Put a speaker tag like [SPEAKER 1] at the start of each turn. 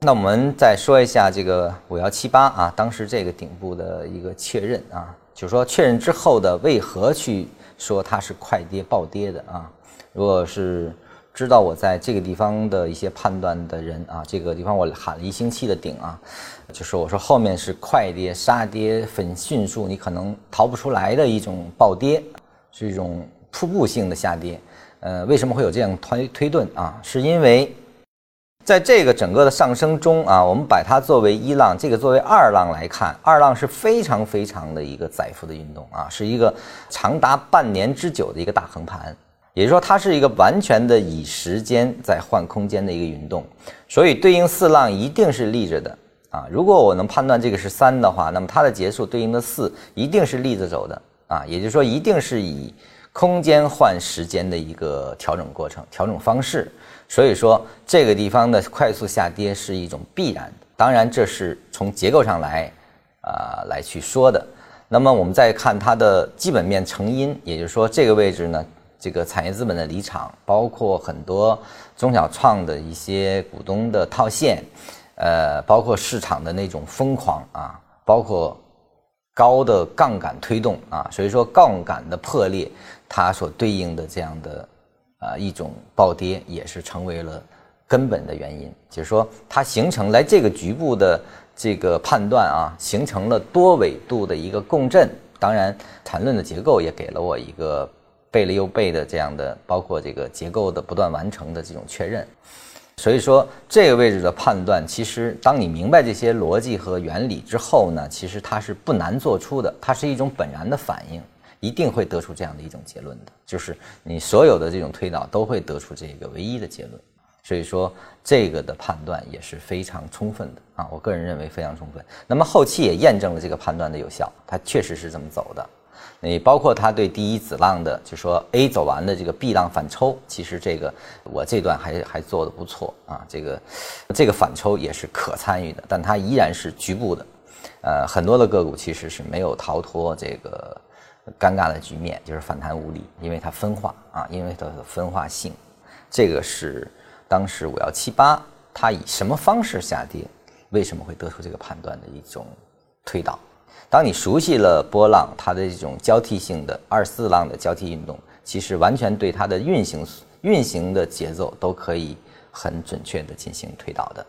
[SPEAKER 1] 那我们再说一下这个五幺七八啊，当时这个顶部的一个确认啊，就是说确认之后的为何去说它是快跌暴跌的啊？如果是知道我在这个地方的一些判断的人啊，这个地方我喊了一星期的顶啊，就是我说后面是快跌杀跌很迅速，你可能逃不出来的一种暴跌，是一种瀑布性的下跌。呃，为什么会有这样推推断啊？是因为。在这个整个的上升中啊，我们把它作为一浪，这个作为二浪来看，二浪是非常非常的一个载幅的运动啊，是一个长达半年之久的一个大横盘，也就是说，它是一个完全的以时间在换空间的一个运动，所以对应四浪一定是立着的啊。如果我能判断这个是三的话，那么它的结束对应的四一定是立着走的啊，也就是说，一定是以空间换时间的一个调整过程、调整方式。所以说，这个地方的快速下跌是一种必然的。当然，这是从结构上来，啊，来去说的。那么，我们再看它的基本面成因，也就是说，这个位置呢，这个产业资本的离场，包括很多中小创的一些股东的套现，呃，包括市场的那种疯狂啊，包括高的杠杆推动啊，所以说杠杆的破裂，它所对应的这样的。啊，一种暴跌也是成为了根本的原因，就是说它形成来这个局部的这个判断啊，形成了多维度的一个共振。当然，缠论的结构也给了我一个背了又背的这样的，包括这个结构的不断完成的这种确认。所以说，这个位置的判断，其实当你明白这些逻辑和原理之后呢，其实它是不难做出的，它是一种本然的反应。一定会得出这样的一种结论的，就是你所有的这种推导都会得出这个唯一的结论，所以说这个的判断也是非常充分的啊，我个人认为非常充分。那么后期也验证了这个判断的有效，它确实是这么走的。你包括它对第一子浪的，就说 A 走完的这个 B 浪反抽，其实这个我这段还还做的不错啊，这个这个反抽也是可参与的，但它依然是局部的，呃，很多的个股其实是没有逃脱这个。尴尬的局面就是反弹无力，因为它分化啊，因为它的分化性，这个是当时五幺七八它以什么方式下跌，为什么会得出这个判断的一种推导。当你熟悉了波浪它的这种交替性的二四浪的交替运动，其实完全对它的运行运行的节奏都可以很准确的进行推导的。